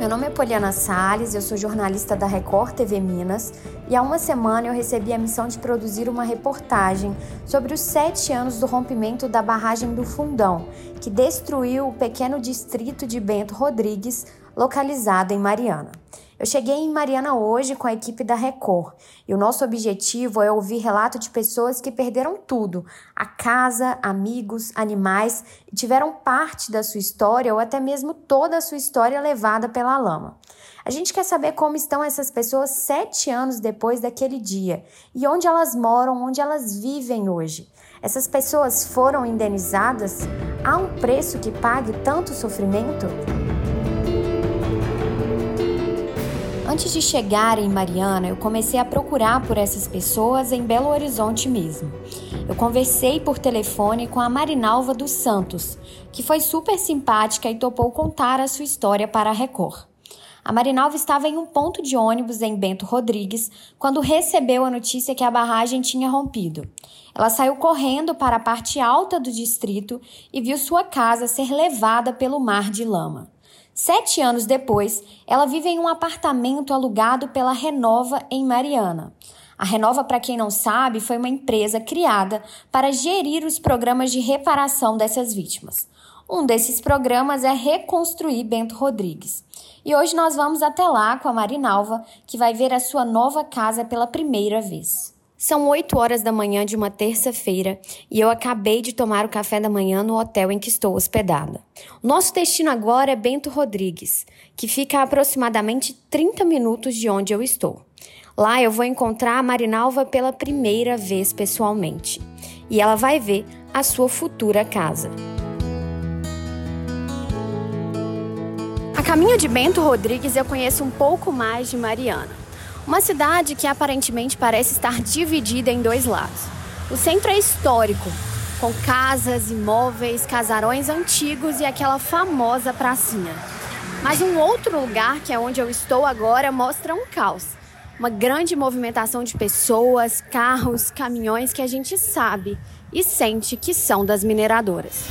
Meu nome é Poliana Salles, eu sou jornalista da Record TV Minas e há uma semana eu recebi a missão de produzir uma reportagem sobre os sete anos do rompimento da barragem do Fundão, que destruiu o pequeno distrito de Bento Rodrigues, localizado em Mariana. Eu cheguei em Mariana hoje com a equipe da Record e o nosso objetivo é ouvir relato de pessoas que perderam tudo: a casa, amigos, animais e tiveram parte da sua história ou até mesmo toda a sua história levada pela lama. A gente quer saber como estão essas pessoas sete anos depois daquele dia e onde elas moram, onde elas vivem hoje. Essas pessoas foram indenizadas? Há um preço que pague tanto sofrimento? Antes de chegar em Mariana, eu comecei a procurar por essas pessoas em Belo Horizonte mesmo. Eu conversei por telefone com a Marinalva dos Santos, que foi super simpática e topou contar a sua história para a Record. A Marinalva estava em um ponto de ônibus em Bento Rodrigues quando recebeu a notícia que a barragem tinha rompido. Ela saiu correndo para a parte alta do distrito e viu sua casa ser levada pelo mar de lama. Sete anos depois, ela vive em um apartamento alugado pela Renova em Mariana. A Renova, para quem não sabe, foi uma empresa criada para gerir os programas de reparação dessas vítimas. Um desses programas é Reconstruir Bento Rodrigues. E hoje nós vamos até lá com a Marinalva, que vai ver a sua nova casa pela primeira vez. São 8 horas da manhã de uma terça-feira e eu acabei de tomar o café da manhã no hotel em que estou hospedada. Nosso destino agora é Bento Rodrigues, que fica a aproximadamente 30 minutos de onde eu estou. Lá eu vou encontrar a Marinalva pela primeira vez pessoalmente e ela vai ver a sua futura casa. A caminho de Bento Rodrigues eu conheço um pouco mais de Mariana. Uma cidade que aparentemente parece estar dividida em dois lados. O centro é histórico, com casas, imóveis, casarões antigos e aquela famosa pracinha. Mas um outro lugar, que é onde eu estou agora, mostra um caos. Uma grande movimentação de pessoas, carros, caminhões que a gente sabe e sente que são das mineradoras.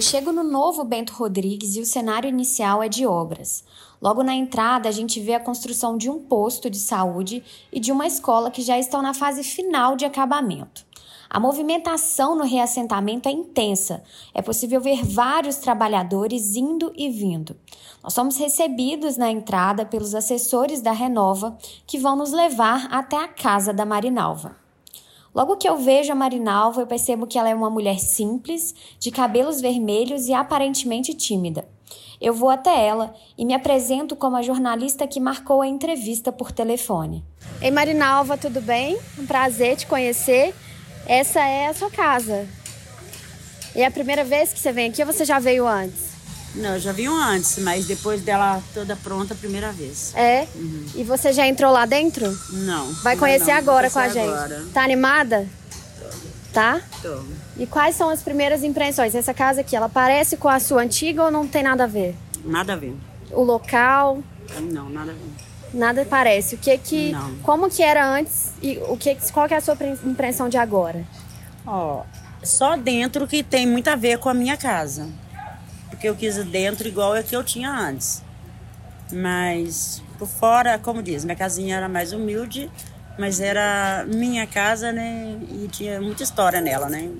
Eu chego no novo Bento Rodrigues e o cenário inicial é de obras. Logo na entrada, a gente vê a construção de um posto de saúde e de uma escola que já estão na fase final de acabamento. A movimentação no reassentamento é intensa. É possível ver vários trabalhadores indo e vindo. Nós somos recebidos na entrada pelos assessores da Renova, que vão nos levar até a casa da Marinalva. Logo que eu vejo a Marinalva, eu percebo que ela é uma mulher simples, de cabelos vermelhos e aparentemente tímida. Eu vou até ela e me apresento como a jornalista que marcou a entrevista por telefone. Ei, Marinalva, tudo bem? Um prazer te conhecer. Essa é a sua casa. E é a primeira vez que você vem aqui ou você já veio antes? Não, eu já vi um antes, mas depois dela toda pronta a primeira vez. É? Uhum. E você já entrou lá dentro? Não. Vai conhecer não, agora com a gente. Agora. Tá animada? Tô. Tá? Tô. E quais são as primeiras impressões? Essa casa aqui, ela parece com a sua antiga ou não tem nada a ver? Nada a ver. O local? Não, nada a ver. Nada parece. O que que, não. como que era antes e o que, qual que é a sua impressão de agora? Ó, só dentro que tem muito a ver com a minha casa porque eu quis dentro igual é que eu tinha antes. Mas por fora, como diz, minha casinha era mais humilde, mas era minha casa, né? E tinha muita história nela, né?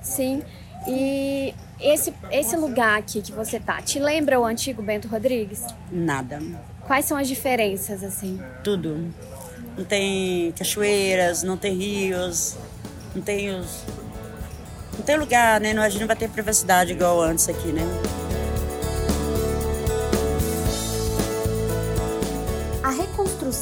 Sim. E esse, esse lugar aqui que você tá, te lembra o antigo Bento Rodrigues? Nada. Quais são as diferenças, assim? Tudo. Não tem cachoeiras, não tem rios, não tem os. Não tem lugar, né? A gente não vai ter privacidade igual antes aqui, né?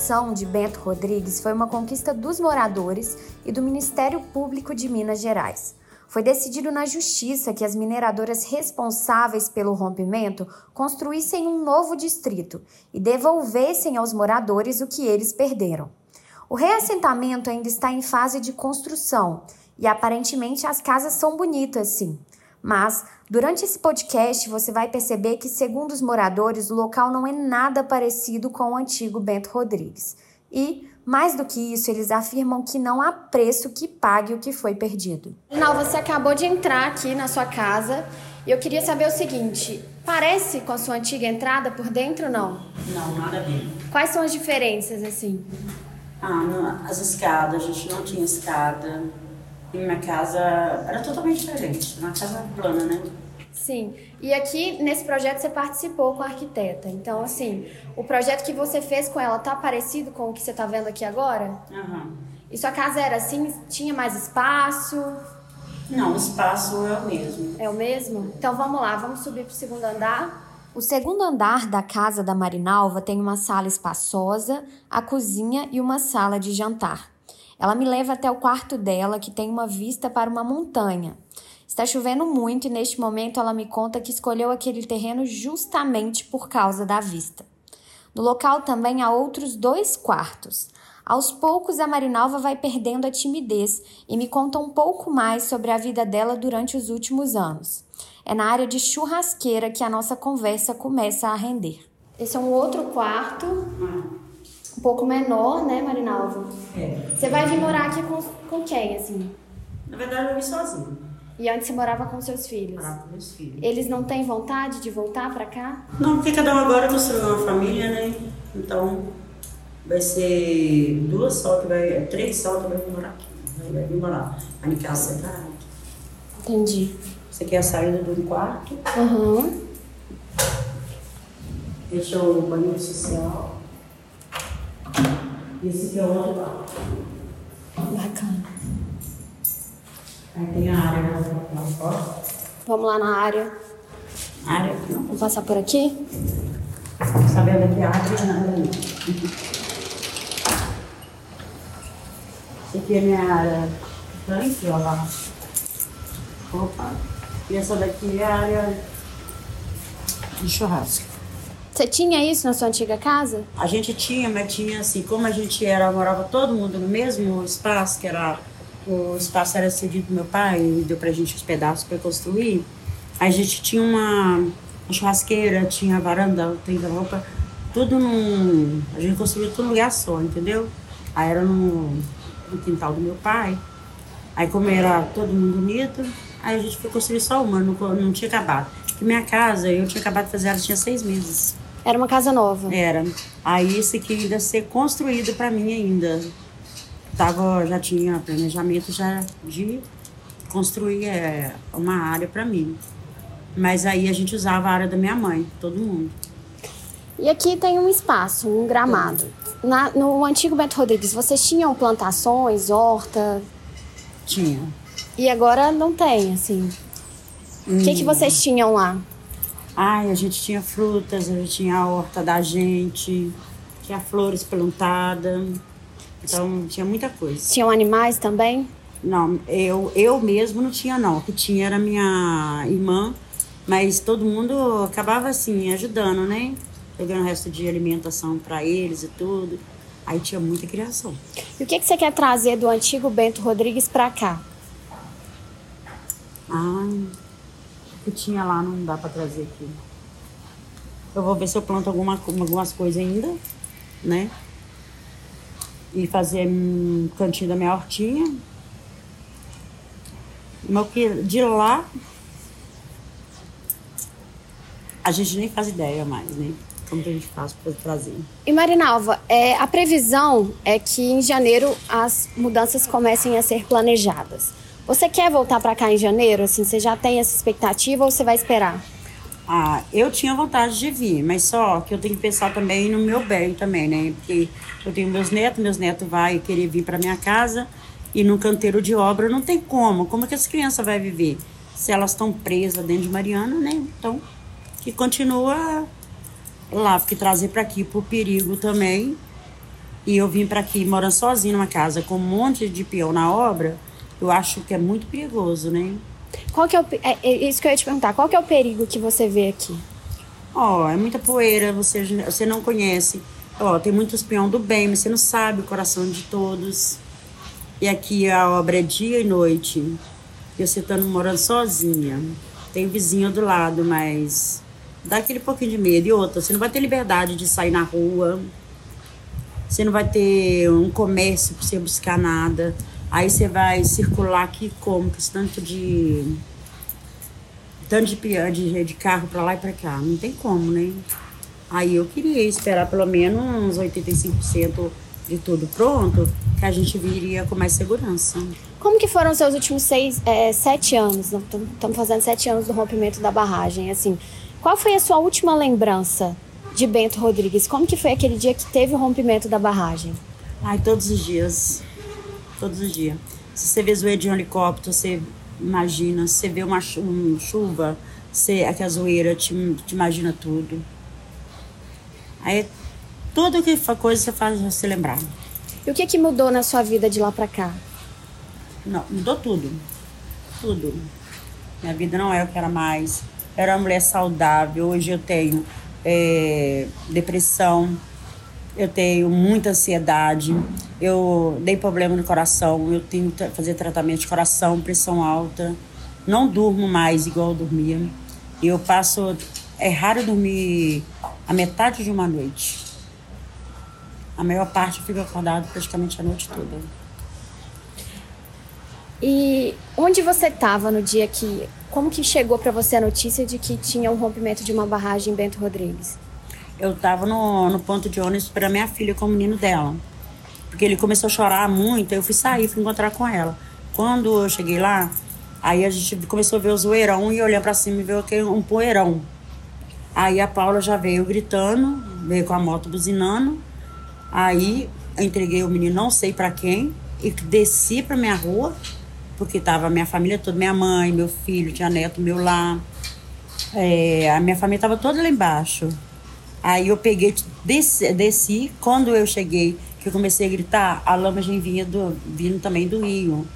Construção de Bento Rodrigues foi uma conquista dos moradores e do Ministério Público de Minas Gerais. Foi decidido na Justiça que as mineradoras responsáveis pelo rompimento construíssem um novo distrito e devolvessem aos moradores o que eles perderam. O reassentamento ainda está em fase de construção e aparentemente as casas são bonitas, sim. Mas, durante esse podcast, você vai perceber que, segundo os moradores, o local não é nada parecido com o antigo Bento Rodrigues. E, mais do que isso, eles afirmam que não há preço que pague o que foi perdido. Não, você acabou de entrar aqui na sua casa E eu queria saber o seguinte: parece com a sua antiga entrada por dentro não? Não, nada ver. Quais são as diferenças, assim? Ah, as escadas, a gente não tinha escada. Minha casa era totalmente diferente. Uma casa plana, né? Sim. E aqui nesse projeto você participou com a arquiteta. Então, assim, o projeto que você fez com ela tá parecido com o que você tá vendo aqui agora? Uhum. E sua casa era assim? Tinha mais espaço? Não, o espaço é o mesmo. É o mesmo? Então vamos lá, vamos subir para o segundo andar. O segundo andar da casa da Marinalva tem uma sala espaçosa, a cozinha e uma sala de jantar. Ela me leva até o quarto dela, que tem uma vista para uma montanha. Está chovendo muito e neste momento ela me conta que escolheu aquele terreno justamente por causa da vista. No local também há outros dois quartos. Aos poucos, a Marinalva vai perdendo a timidez e me conta um pouco mais sobre a vida dela durante os últimos anos. É na área de churrasqueira que a nossa conversa começa a render. Esse é um outro quarto, um pouco menor, né, Marinalva? É. Você vai vir morar aqui com, com quem, assim? Na verdade, eu vim sozinho. E antes você morava com seus filhos? Morava com meus filhos. Eles não têm vontade de voltar para cá? Não, porque cada um agora construiu uma família, né? Então, vai ser duas só que vai, três só que vai vir morar aqui. Vai vir morar. Vai em casa separada. Entendi. Esse aqui é a saída do quarto. Uhum. Esse é o banheiro social. E esse aqui é o outro quarto. Bacana. Aí tem a área lá fora. Vamos lá na área. Área, não. Vamos passar por aqui? Sabendo que a área não é Esse aqui é minha área tanque, ó lá. Opa. E essa daqui é a área de churrasco. Você tinha isso na sua antiga casa? A gente tinha, mas tinha assim, como a gente era, morava todo mundo no mesmo espaço, que era o espaço era cedido do meu pai, e deu pra gente os pedaços para construir. A gente tinha uma, uma churrasqueira, tinha varanda, tem roupa, tudo num. A gente construiu tudo num lugar só, entendeu? Aí era no, no quintal do meu pai. Aí como era todo mundo unido, aí a gente foi construir só uma, não, não tinha acabado. Porque minha casa, eu tinha acabado de fazer ela, tinha seis meses. Era uma casa nova. Era. Aí esse aqui ainda ser construído para mim ainda. Tava, já tinha planejamento já de construir é, uma área para mim. Mas aí a gente usava a área da minha mãe, todo mundo. E aqui tem um espaço, um gramado. Na, no antigo Beto Rodrigues, vocês tinham plantações, horta? Tinha. E agora não tem, assim. O que, que vocês tinham lá? Ai, a gente tinha frutas, a gente tinha a horta da gente, tinha flores plantadas. Então tinha muita coisa. Tinham animais também? Não, eu, eu mesmo não tinha não. O que tinha era minha irmã, mas todo mundo acabava assim, ajudando, né? Pegando o resto de alimentação para eles e tudo. Aí tinha muita criação. E o que, que você quer trazer do antigo Bento Rodrigues para cá? Ah, que tinha lá não dá para trazer aqui. Eu vou ver se eu planto alguma, algumas coisas ainda, né? E fazer um cantinho da minha hortinha. O que de lá a gente nem faz ideia mais, né? Como que a gente faz para trazer. E Marinalva, é, a previsão é que em janeiro as mudanças comecem a ser planejadas. Você quer voltar para cá em janeiro? Assim, você já tem essa expectativa ou você vai esperar? Ah, eu tinha vontade de vir, mas só que eu tenho que pensar também no meu bem também, né? Porque eu tenho meus netos, meus netos vai querer vir para minha casa e no canteiro de obra não tem como. Como que as crianças vão viver? Se elas estão presas dentro de Mariana, né? Então, que continua lá, porque trazer para aqui por perigo também. E eu vim para aqui morando sozinha numa casa com um monte de peão na obra, eu acho que é muito perigoso, né? Qual que é, o, é, é isso que eu ia te perguntar. Qual que é o perigo que você vê aqui? Ó, oh, é muita poeira, você, você não conhece. Ó, oh, tem muitos peão do bem, mas você não sabe o coração de todos. E aqui a obra é dia e noite. E você estando morando sozinha. Tem vizinho do lado, mas dá aquele pouquinho de medo. E outra, você não vai ter liberdade de sair na rua. Você não vai ter um comércio para você buscar nada. Aí você vai circular aqui como? Com esse tanto de tanto de, de, de carro para lá e para cá. Não tem como, né? Aí eu queria esperar pelo menos uns 85% de tudo pronto, que a gente viria com mais segurança. Como que foram os seus últimos seis, é, sete anos? Estamos fazendo sete anos do rompimento da barragem. Assim, qual foi a sua última lembrança de Bento Rodrigues? Como que foi aquele dia que teve o rompimento da barragem? Ai, todos os dias. Todos os dias. Se você vê zoeira de um helicóptero, você imagina. Se você vê uma chuva, você, aquela zoeira te, te imagina tudo. Aí tudo que coisa você faz você lembrar. E o que que mudou na sua vida de lá para cá? Não, mudou tudo. Tudo. Minha vida não é o que era mais. Era uma mulher saudável. Hoje eu tenho é, depressão, eu tenho muita ansiedade, eu dei problema no coração, eu tenho que fazer tratamento de coração, pressão alta. Não durmo mais igual eu dormia. Eu passo. É raro dormir a metade de uma noite. A maior parte fico acordado praticamente a noite toda. E onde você estava no dia que. Como que chegou para você a notícia de que tinha um rompimento de uma barragem em Bento Rodrigues? Eu estava no, no ponto de ônibus para minha filha com o menino dela. Porque ele começou a chorar muito, eu fui sair, fui encontrar com ela. Quando eu cheguei lá, aí a gente começou a ver o zoeirão e olhar para cima e ver aquele, um poeirão. Aí a Paula já veio gritando, veio com a moto buzinando. Aí entreguei o menino, não sei para quem, e desci para minha rua porque tava minha família toda, minha mãe, meu filho, tinha neto meu lá. É, a minha família tava toda lá embaixo. Aí eu peguei, desci, desci, quando eu cheguei, que eu comecei a gritar, a lama já vinha do, vindo também do rio.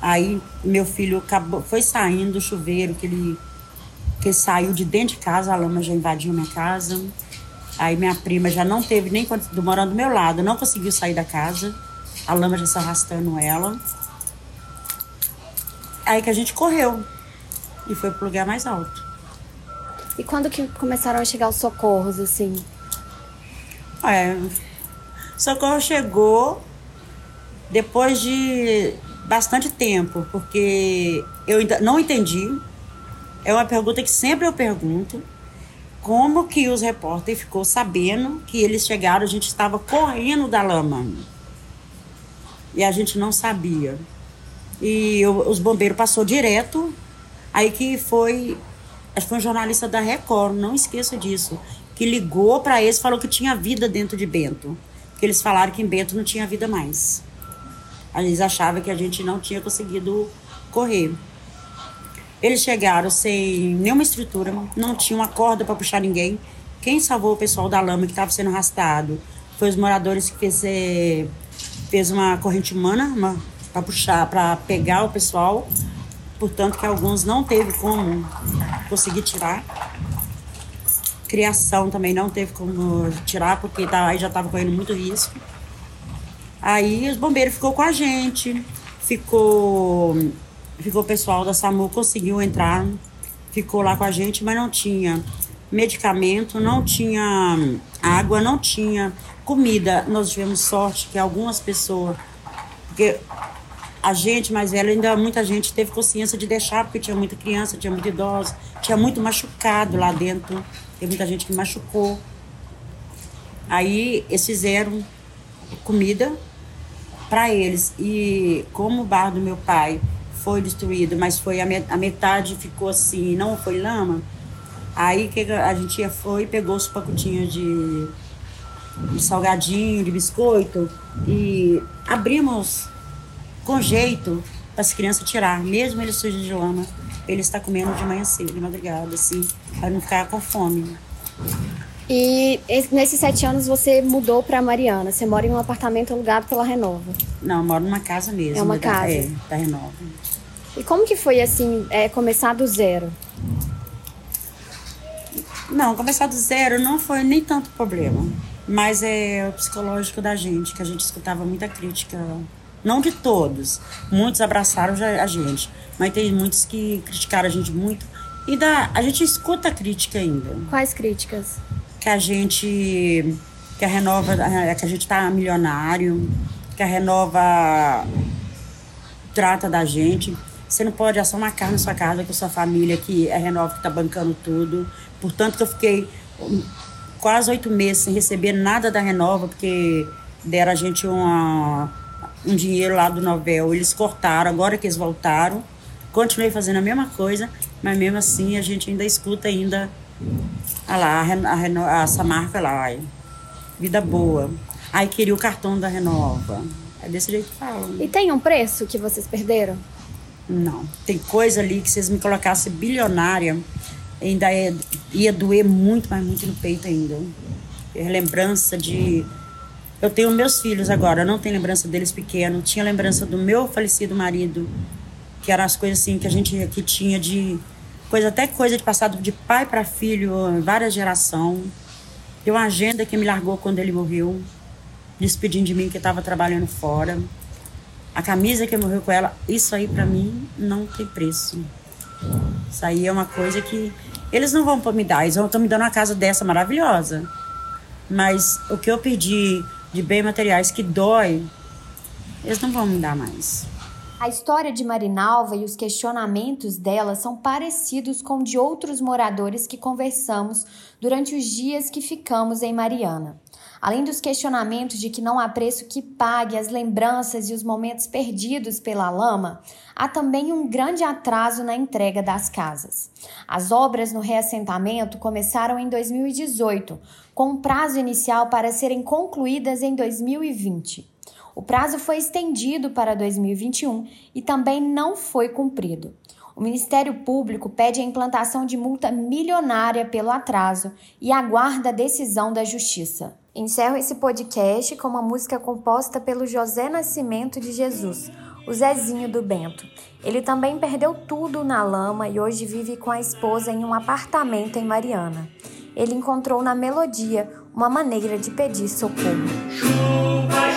Aí meu filho acabou, foi saindo do chuveiro, que ele, que ele saiu de dentro de casa, a lama já invadiu minha casa. Aí minha prima já não teve nem morando do meu lado, não conseguiu sair da casa. A lama já se arrastando ela. Aí que a gente correu e foi pro lugar mais alto. E quando que começaram a chegar os socorros, assim? É, socorro chegou depois de bastante tempo, porque eu ainda não entendi. É uma pergunta que sempre eu pergunto. Como que os repórteres ficou sabendo que eles chegaram, a gente estava correndo da lama. E a gente não sabia. E eu, os bombeiros passou direto. Aí que foi. Acho que foi um jornalista da Record, não esqueça disso. Que ligou para eles falou que tinha vida dentro de Bento. Que eles falaram que em Bento não tinha vida mais. Eles achavam que a gente não tinha conseguido correr. Eles chegaram sem nenhuma estrutura, não tinha uma corda para puxar ninguém. Quem salvou o pessoal da lama que estava sendo arrastado foi os moradores que fez, é, fez uma corrente humana, uma para puxar, para pegar o pessoal. Portanto, que alguns não teve como conseguir tirar. Criação também não teve como tirar, porque tá, aí já estava correndo muito risco. Aí os bombeiros ficou com a gente, ficou, ficou o pessoal da SAMU, conseguiu entrar, ficou lá com a gente, mas não tinha medicamento, não tinha água, não tinha comida. Nós tivemos sorte que algumas pessoas, porque a gente mais velha, ainda muita gente teve consciência de deixar, porque tinha muita criança, tinha muita idosa, tinha muito machucado lá dentro. Tem muita gente que machucou. Aí eles fizeram comida para eles. E como o bar do meu pai foi destruído, mas foi a, metade ficou assim, não foi lama. Aí que a gente foi, pegou os pacotinhos de, de salgadinho, de biscoito e abrimos com jeito para as crianças tirar, mesmo ele sujo de lama, ele está comendo de manhã cedo, de madrugada, assim, para não ficar com fome. E nesses sete anos você mudou para Mariana. Você mora em um apartamento alugado pela Renova? Não, eu moro numa casa mesmo. É uma da, casa? É, da Renova. E como que foi, assim, é, começar do zero? Não, começar do zero não foi nem tanto problema. Mas é o psicológico da gente, que a gente escutava muita crítica não de todos. Muitos abraçaram a gente. Mas tem muitos que criticaram a gente muito. E da, a gente escuta a crítica ainda. Quais críticas? Que a gente. Que a Renova. Que a gente tá milionário. Que a Renova trata da gente. Você não pode assar uma carne na sua casa com sua família, que é Renova que está bancando tudo. Portanto, que eu fiquei quase oito meses sem receber nada da Renova, porque deram a gente uma, um dinheiro lá do Novel. Eles cortaram, agora que eles voltaram. Continuei fazendo a mesma coisa, mas mesmo assim a gente ainda escuta ainda a lá, a, a, essa marca lá. Ai, vida boa. Aí queria o cartão da Renova. É desse jeito que falam. E tem um preço que vocês perderam? Não. Tem coisa ali que vocês me colocassem bilionária, ainda é, ia doer muito, mas muito no peito ainda. É lembrança de. Eu tenho meus filhos agora, eu não tenho lembrança deles pequenos. Tinha lembrança do meu falecido marido, que eram as coisas assim que a gente que tinha de coisa até coisa de passado de pai para filho, várias gerações. Tem uma agenda que me largou quando ele morreu, despedindo de mim que estava trabalhando fora. A camisa que morreu com ela, isso aí para mim não tem preço. Isso aí é uma coisa que eles não vão me dar, eles estão me dando uma casa dessa maravilhosa. Mas o que eu pedi de bens materiais que dói, eles não vão me dar mais. A história de Marinalva e os questionamentos dela são parecidos com de outros moradores que conversamos durante os dias que ficamos em Mariana. Além dos questionamentos de que não há preço que pague as lembranças e os momentos perdidos pela lama, há também um grande atraso na entrega das casas. As obras no reassentamento começaram em 2018, com um prazo inicial para serem concluídas em 2020. O prazo foi estendido para 2021 e também não foi cumprido. O Ministério Público pede a implantação de multa milionária pelo atraso e aguarda a decisão da Justiça. Encerro esse podcast com uma música composta pelo José Nascimento de Jesus, o Zezinho do Bento. Ele também perdeu tudo na lama e hoje vive com a esposa em um apartamento em Mariana. Ele encontrou na melodia uma maneira de pedir socorro. Chuva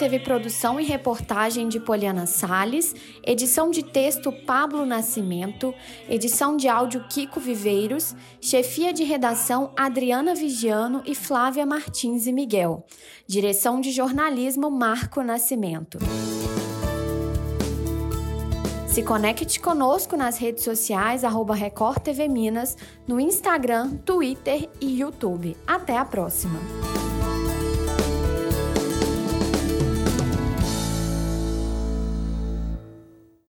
teve produção e reportagem de Poliana Sales, edição de texto Pablo Nascimento, edição de áudio Kiko Viveiros, chefia de redação Adriana Vigiano e Flávia Martins e Miguel, direção de jornalismo Marco Nascimento. Se conecte conosco nas redes sociais, arroba Record TV Minas, no Instagram, Twitter e YouTube. Até a próxima!